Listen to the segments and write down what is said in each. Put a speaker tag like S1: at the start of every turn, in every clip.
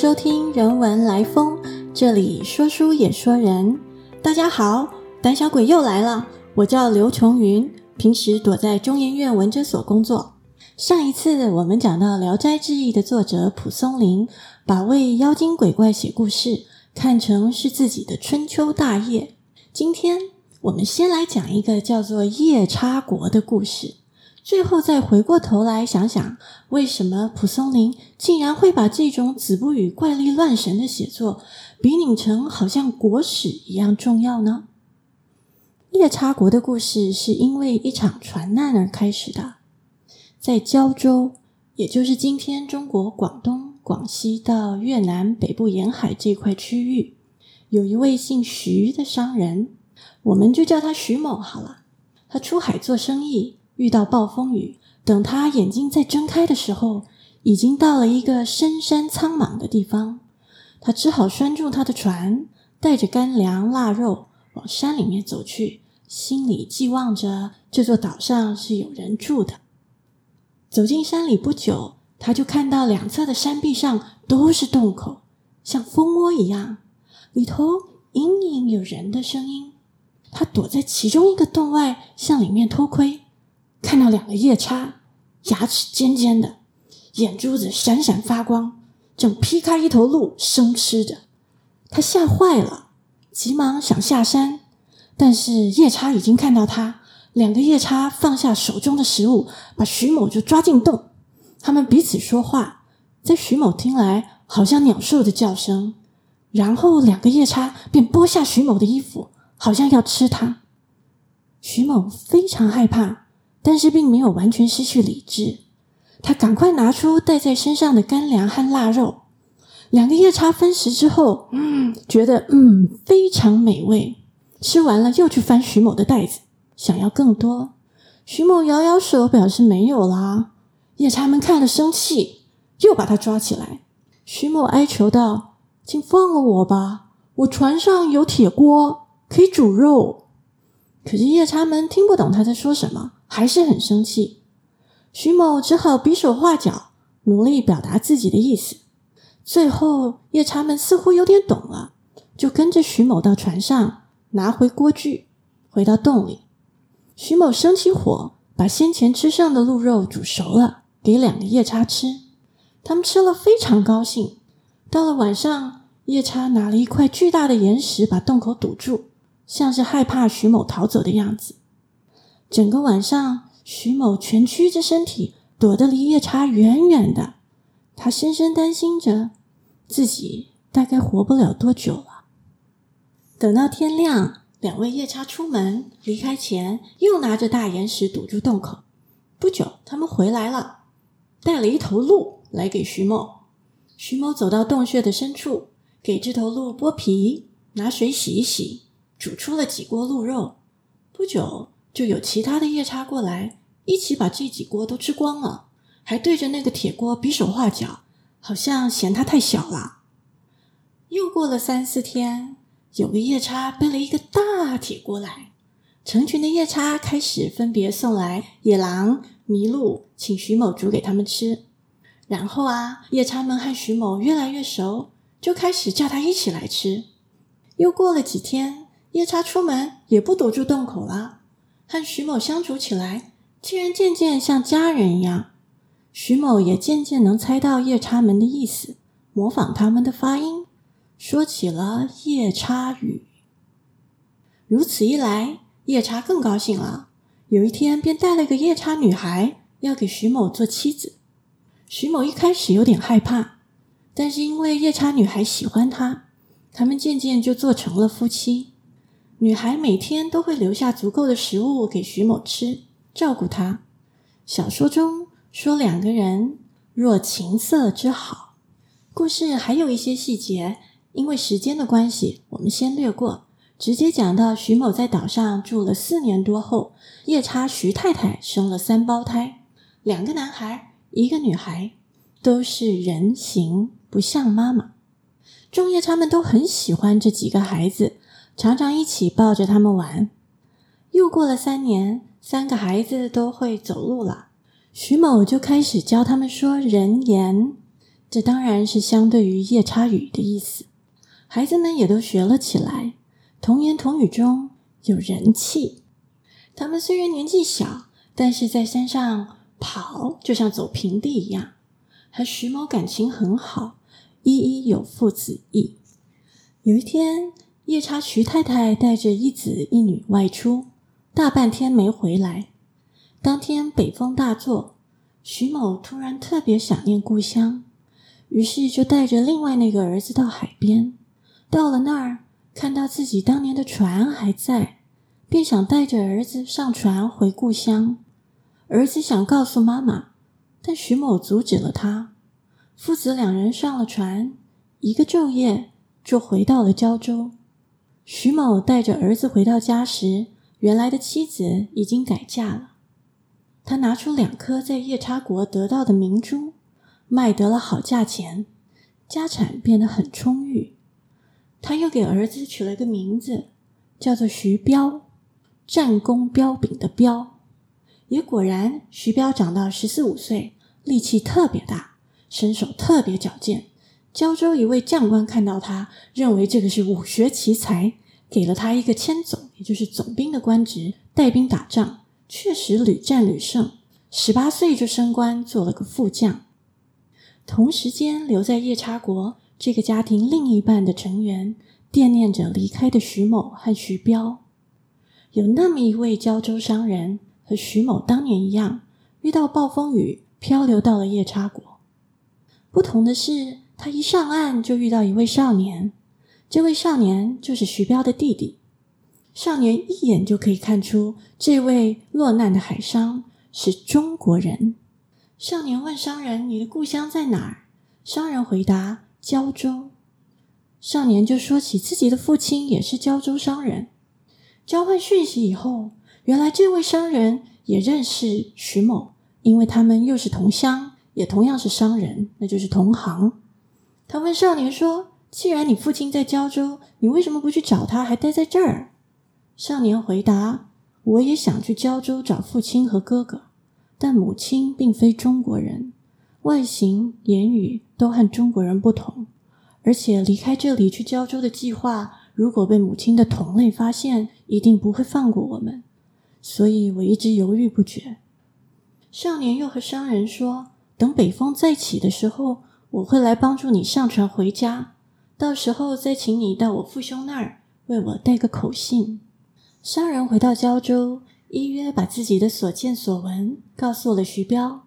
S1: 收听人文来风，这里说书也说人。大家好，胆小鬼又来了。我叫刘琼云，平时躲在中研院文哲所工作。上一次我们讲到《聊斋志异》的作者蒲松龄，把为妖精鬼怪写故事看成是自己的春秋大业。今天我们先来讲一个叫做夜叉国的故事。最后再回过头来想想，为什么蒲松龄竟然会把这种子不语怪力乱神的写作比拟成好像国史一样重要呢？夜叉国的故事是因为一场船难而开始的，在胶州，也就是今天中国广东、广西到越南北部沿海这块区域，有一位姓徐的商人，我们就叫他徐某好了。他出海做生意。遇到暴风雨，等他眼睛再睁开的时候，已经到了一个深山苍茫的地方。他只好拴住他的船，带着干粮腊肉往山里面走去，心里寄望着这座岛上是有人住的。走进山里不久，他就看到两侧的山壁上都是洞口，像蜂窝一样，里头隐隐有人的声音。他躲在其中一个洞外，向里面偷窥。看到两个夜叉，牙齿尖尖的，眼珠子闪闪发光，正劈开一头鹿生吃着。他吓坏了，急忙想下山，但是夜叉已经看到他。两个夜叉放下手中的食物，把徐某就抓进洞。他们彼此说话，在徐某听来好像鸟兽的叫声。然后两个夜叉便剥下徐某的衣服，好像要吃他。徐某非常害怕。但是并没有完全失去理智，他赶快拿出带在身上的干粮和腊肉。两个夜叉分食之后，嗯，觉得嗯非常美味。吃完了，又去翻徐某的袋子，想要更多。徐某摇摇手，表示没有啦。夜叉们看了生气，又把他抓起来。徐某哀求道：“请放了我吧，我船上有铁锅，可以煮肉。”可是夜叉们听不懂他在说什么。还是很生气，徐某只好比手画脚，努力表达自己的意思。最后，夜叉们似乎有点懂了，就跟着徐某到船上，拿回锅具，回到洞里。徐某生起火，把先前吃剩的鹿肉煮熟了，给两个夜叉吃。他们吃了非常高兴。到了晚上，夜叉拿了一块巨大的岩石，把洞口堵住，像是害怕徐某逃走的样子。整个晚上，徐某蜷曲着身体，躲得离夜叉远远的。他深深担心着自己大概活不了多久了。等到天亮，两位夜叉出门离开前，又拿着大岩石堵住洞口。不久，他们回来了，带了一头鹿来给徐某。徐某走到洞穴的深处，给这头鹿剥皮，拿水洗一洗，煮出了几锅鹿肉。不久。就有其他的夜叉过来，一起把这几锅都吃光了，还对着那个铁锅比手画脚，好像嫌它太小了。又过了三四天，有个夜叉背了一个大铁锅来，成群的夜叉开始分别送来野狼、麋鹿，请徐某煮给他们吃。然后啊，夜叉们和徐某越来越熟，就开始叫他一起来吃。又过了几天，夜叉出门也不堵住洞口了。和徐某相处起来，竟然渐渐像家人一样。徐某也渐渐能猜到夜叉们的意思，模仿他们的发音，说起了夜叉语。如此一来，夜叉更高兴了。有一天，便带了个夜叉女孩要给徐某做妻子。徐某一开始有点害怕，但是因为夜叉女孩喜欢他，他们渐渐就做成了夫妻。女孩每天都会留下足够的食物给徐某吃，照顾他。小说中说两个人若情色之好。故事还有一些细节，因为时间的关系，我们先略过，直接讲到徐某在岛上住了四年多后，夜叉徐太太生了三胞胎，两个男孩，一个女孩，都是人形，不像妈妈。众夜叉们都很喜欢这几个孩子。常常一起抱着他们玩。又过了三年，三个孩子都会走路了，徐某就开始教他们说人言。这当然是相对于夜叉语的意思。孩子们也都学了起来，童言童语中有人气。他们虽然年纪小，但是在山上跑就像走平地一样。和徐某感情很好，一一有父子义。有一天，夜叉徐太太带着一子一女外出，大半天没回来。当天北风大作，徐某突然特别想念故乡，于是就带着另外那个儿子到海边。到了那儿，看到自己当年的船还在，便想带着儿子上船回故乡。儿子想告诉妈妈，但徐某阻止了他。父子两人上了船，一个昼夜就回到了胶州。徐某带着儿子回到家时，原来的妻子已经改嫁了。他拿出两颗在夜叉国得到的明珠，卖得了好价钱，家产变得很充裕。他又给儿子取了个名字，叫做徐彪，战功彪炳的彪。也果然，徐彪长到十四五岁，力气特别大，身手特别矫健。胶州一位将官看到他，认为这个是武学奇才，给了他一个千总，也就是总兵的官职，带兵打仗。确实屡战屡胜，十八岁就升官做了个副将。同时间留在夜叉国这个家庭另一半的成员，惦念着离开的徐某和徐彪。有那么一位胶州商人，和徐某当年一样，遇到暴风雨，漂流到了夜叉国。不同的是，他一上岸就遇到一位少年，这位少年就是徐彪的弟弟。少年一眼就可以看出，这位落难的海商是中国人。少年问商人：“你的故乡在哪儿？”商人回答：“胶州。”少年就说起自己的父亲也是胶州商人。交换讯息以后，原来这位商人也认识徐某，因为他们又是同乡，也同样是商人，那就是同行。他问少年说：“既然你父亲在胶州，你为什么不去找他，还待在这儿？”少年回答：“我也想去胶州找父亲和哥哥，但母亲并非中国人，外形、言语都和中国人不同。而且离开这里去胶州的计划，如果被母亲的同类发现，一定不会放过我们。所以我一直犹豫不决。”少年又和商人说：“等北风再起的时候，我会来帮助你上船回家，到时候再请你到我父兄那儿为我带个口信。”商人回到胶州，依约把自己的所见所闻告诉了徐彪。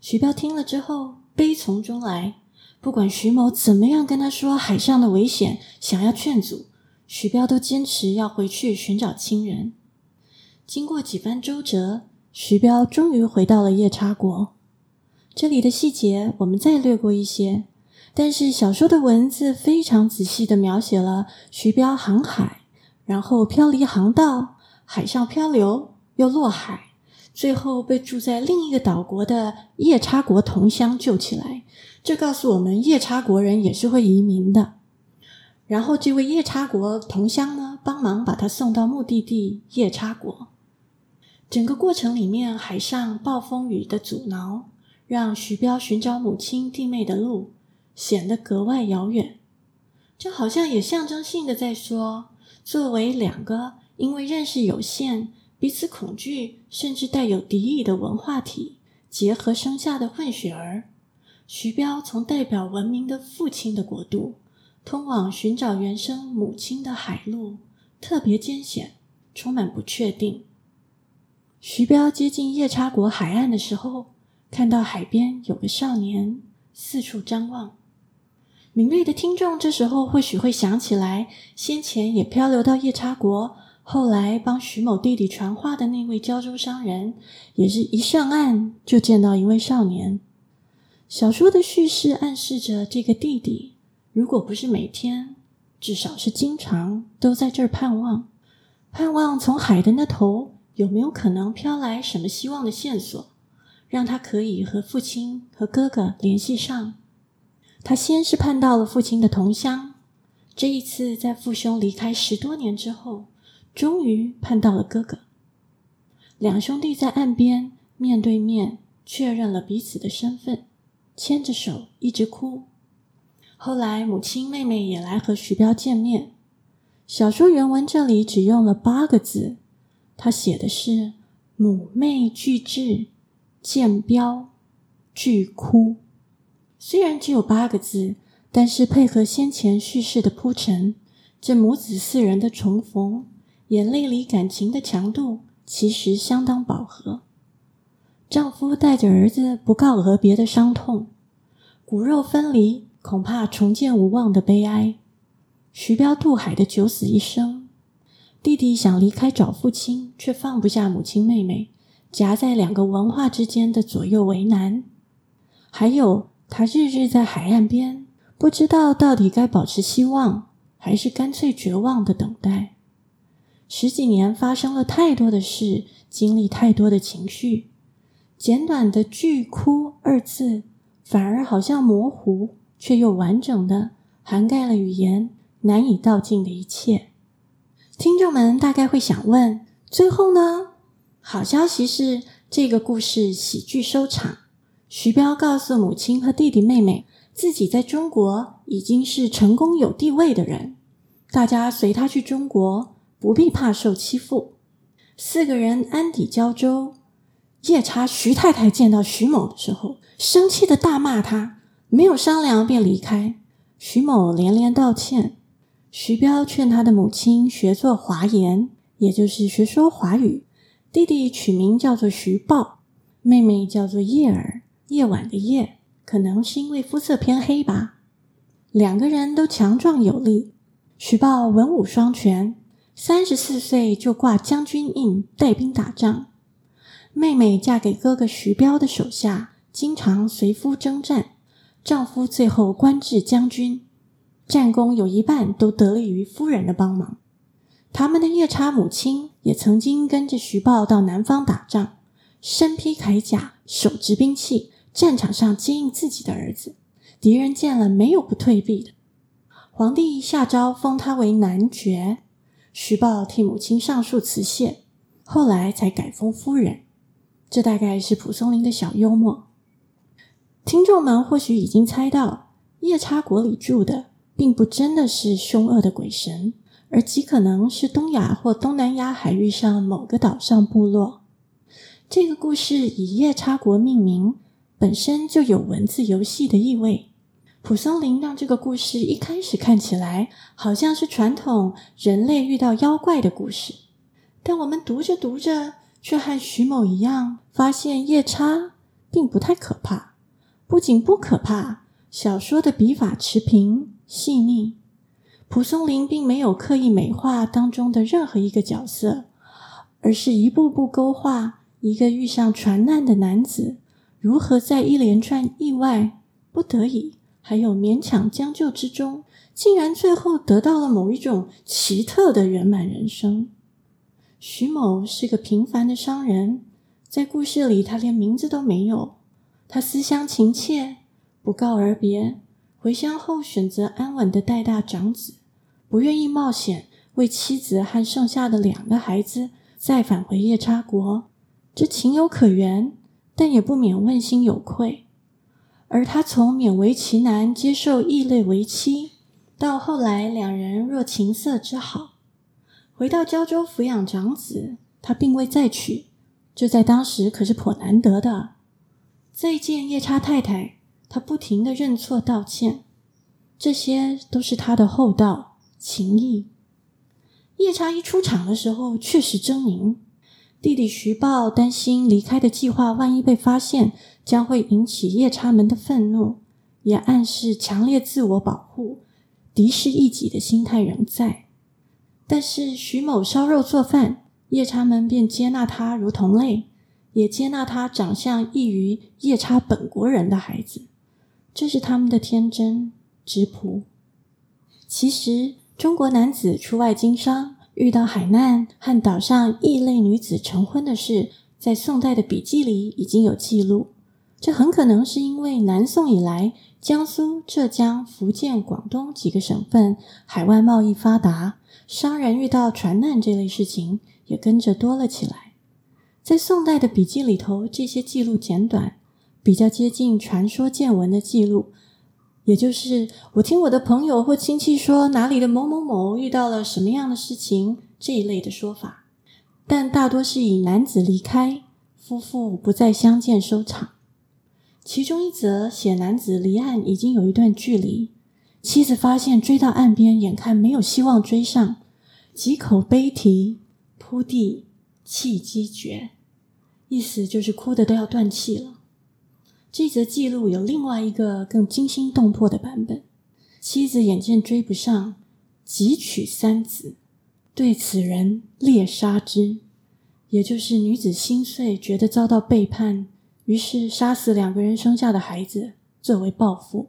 S1: 徐彪听了之后，悲从中来。不管徐某怎么样跟他说海上的危险，想要劝阻，徐彪都坚持要回去寻找亲人。经过几番周折，徐彪终于回到了夜叉国。这里的细节我们再略过一些，但是小说的文字非常仔细的描写了徐彪航海。然后漂离航道，海上漂流，又落海，最后被住在另一个岛国的夜叉国同乡救起来。这告诉我们，夜叉国人也是会移民的。然后这位夜叉国同乡呢，帮忙把他送到目的地夜叉国。整个过程里面，海上暴风雨的阻挠，让徐彪寻找母亲弟妹的路显得格外遥远。这好像也象征性的在说。作为两个因为认识有限、彼此恐惧，甚至带有敌意的文化体结合生下的混血儿，徐彪从代表文明的父亲的国度，通往寻找原生母亲的海路特别艰险，充满不确定。徐彪接近夜叉国海岸的时候，看到海边有个少年四处张望。敏锐的听众这时候或许会想起来，先前也漂流到夜叉国，后来帮徐某弟弟传话的那位胶州商人，也是一上岸就见到一位少年。小说的叙事暗示着，这个弟弟如果不是每天，至少是经常都在这儿盼望，盼望从海的那头有没有可能飘来什么希望的线索，让他可以和父亲和哥哥联系上。他先是盼到了父亲的同乡，这一次在父兄离开十多年之后，终于盼到了哥哥。两兄弟在岸边面对面确认了彼此的身份，牵着手一直哭。后来母亲、妹妹也来和徐彪见面。小说原文这里只用了八个字，他写的是“母妹俱至，见彪俱哭”。虽然只有八个字，但是配合先前叙事的铺陈，这母子四人的重逢，眼泪里感情的强度其实相当饱和。丈夫带着儿子不告而别的伤痛，骨肉分离，恐怕重见无望的悲哀。徐彪渡海的九死一生，弟弟想离开找父亲，却放不下母亲妹妹，夹在两个文化之间的左右为难。还有他日日在海岸边，不知道到底该保持希望，还是干脆绝望的等待。十几年发生了太多的事，经历太多的情绪，简短的“巨哭”二字，反而好像模糊，却又完整的涵盖了语言。难以道尽的一切，听众们大概会想问：最后呢？好消息是，这个故事喜剧收场。徐彪告诉母亲和弟弟妹妹，自己在中国已经是成功有地位的人，大家随他去中国，不必怕受欺负。四个人安抵胶州，夜叉徐太太见到徐某的时候，生气的大骂他，没有商量便离开。徐某连连道歉。徐彪劝他的母亲学做华言，也就是学说华语。弟弟取名叫做徐豹，妹妹叫做叶儿，夜晚的夜，可能是因为肤色偏黑吧。两个人都强壮有力，徐豹文武双全，三十四岁就挂将军印，带兵打仗。妹妹嫁给哥哥徐彪的手下，经常随夫征战，丈夫最后官至将军。战功有一半都得力于夫人的帮忙。他们的夜叉母亲也曾经跟着徐豹到南方打仗，身披铠甲，手执兵器，战场上接应自己的儿子。敌人见了没有不退避的。皇帝下诏封他为男爵，徐豹替母亲上书辞谢，后来才改封夫人。这大概是蒲松龄的小幽默。听众们或许已经猜到，夜叉国里住的。并不真的是凶恶的鬼神，而极可能是东亚或东南亚海域上某个岛上部落。这个故事以夜叉国命名，本身就有文字游戏的意味。蒲松龄让这个故事一开始看起来好像是传统人类遇到妖怪的故事，但我们读着读着，却和徐某一样，发现夜叉并不太可怕。不仅不可怕，小说的笔法持平。细腻，蒲松龄并没有刻意美化当中的任何一个角色，而是一步步勾画一个遇上船难的男子如何在一连串意外、不得已还有勉强将就之中，竟然最后得到了某一种奇特的圆满人生。徐某是个平凡的商人，在故事里他连名字都没有，他思乡情切，不告而别。回乡后，选择安稳的带大长子，不愿意冒险为妻子和剩下的两个孩子再返回夜叉国，这情有可原，但也不免问心有愧。而他从勉为其难接受异类为妻，到后来两人若情色之好，回到胶州抚养长子，他并未再娶，这在当时可是颇难得的。再见夜叉太太。他不停的认错道歉，这些都是他的厚道情谊。夜叉一出场的时候，确实狰狞。弟弟徐豹担心离开的计划万一被发现，将会引起夜叉们的愤怒，也暗示强烈自我保护、敌视一己的心态仍在。但是徐某烧肉做饭，夜叉们便接纳他如同类，也接纳他长相异于夜叉本国人的孩子。这是他们的天真质朴。其实，中国男子出外经商，遇到海难和岛上异类女子成婚的事，在宋代的笔记里已经有记录。这很可能是因为南宋以来，江苏、浙江、福建、广东几个省份海外贸易发达，商人遇到船难这类事情也跟着多了起来。在宋代的笔记里头，这些记录简短。比较接近传说见闻的记录，也就是我听我的朋友或亲戚说哪里的某某某遇到了什么样的事情这一类的说法，但大多是以男子离开，夫妇不再相见收场。其中一则写男子离岸已经有一段距离，妻子发现追到岸边，眼看没有希望追上，几口悲啼，扑地气机绝，意思就是哭的都要断气了。这则记录有另外一个更惊心动魄的版本：妻子眼见追不上，急取三子，对此人猎杀之，也就是女子心碎，觉得遭到背叛。于是杀死两个人生下的孩子作为报复。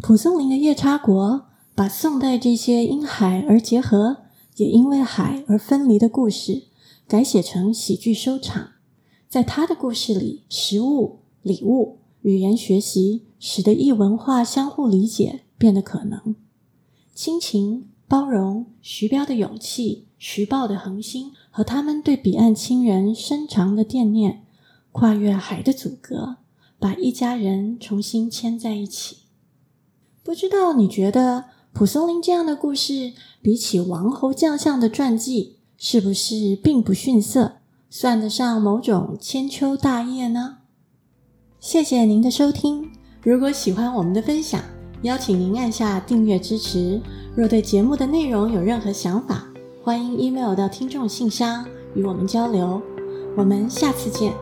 S1: 蒲松龄的夜叉国把宋代这些因海而结合，也因为海而分离的故事改写成喜剧收场。在他的故事里，食物、礼物、语言学习，使得异文化相互理解变得可能。亲情、包容、徐彪的勇气、徐豹的恒心和他们对彼岸亲人深长的惦念。跨越海的阻隔，把一家人重新牵在一起。不知道你觉得蒲松龄这样的故事，比起王侯将相的传记，是不是并不逊色，算得上某种千秋大业呢？谢谢您的收听。如果喜欢我们的分享，邀请您按下订阅支持。若对节目的内容有任何想法，欢迎 email 到听众信箱与我们交流。我们下次见。